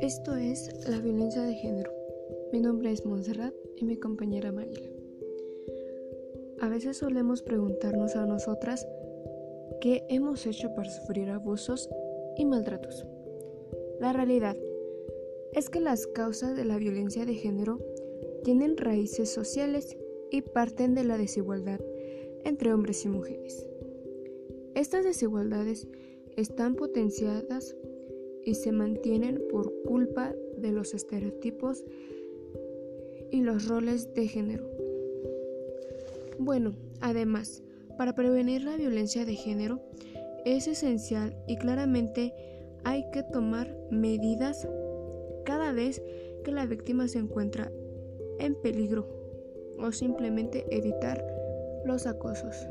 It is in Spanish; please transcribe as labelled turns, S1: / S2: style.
S1: Esto es la violencia de género. Mi nombre es Montserrat y mi compañera Marila. A veces solemos preguntarnos a nosotras qué hemos hecho para sufrir abusos y maltratos. La realidad es que las causas de la violencia de género tienen raíces sociales y parten de la desigualdad entre hombres y mujeres. Estas desigualdades están potenciadas y se mantienen por culpa de los estereotipos y los roles de género. Bueno, además, para prevenir la violencia de género es esencial y claramente hay que tomar medidas cada vez que la víctima se encuentra en peligro o simplemente evitar los acosos.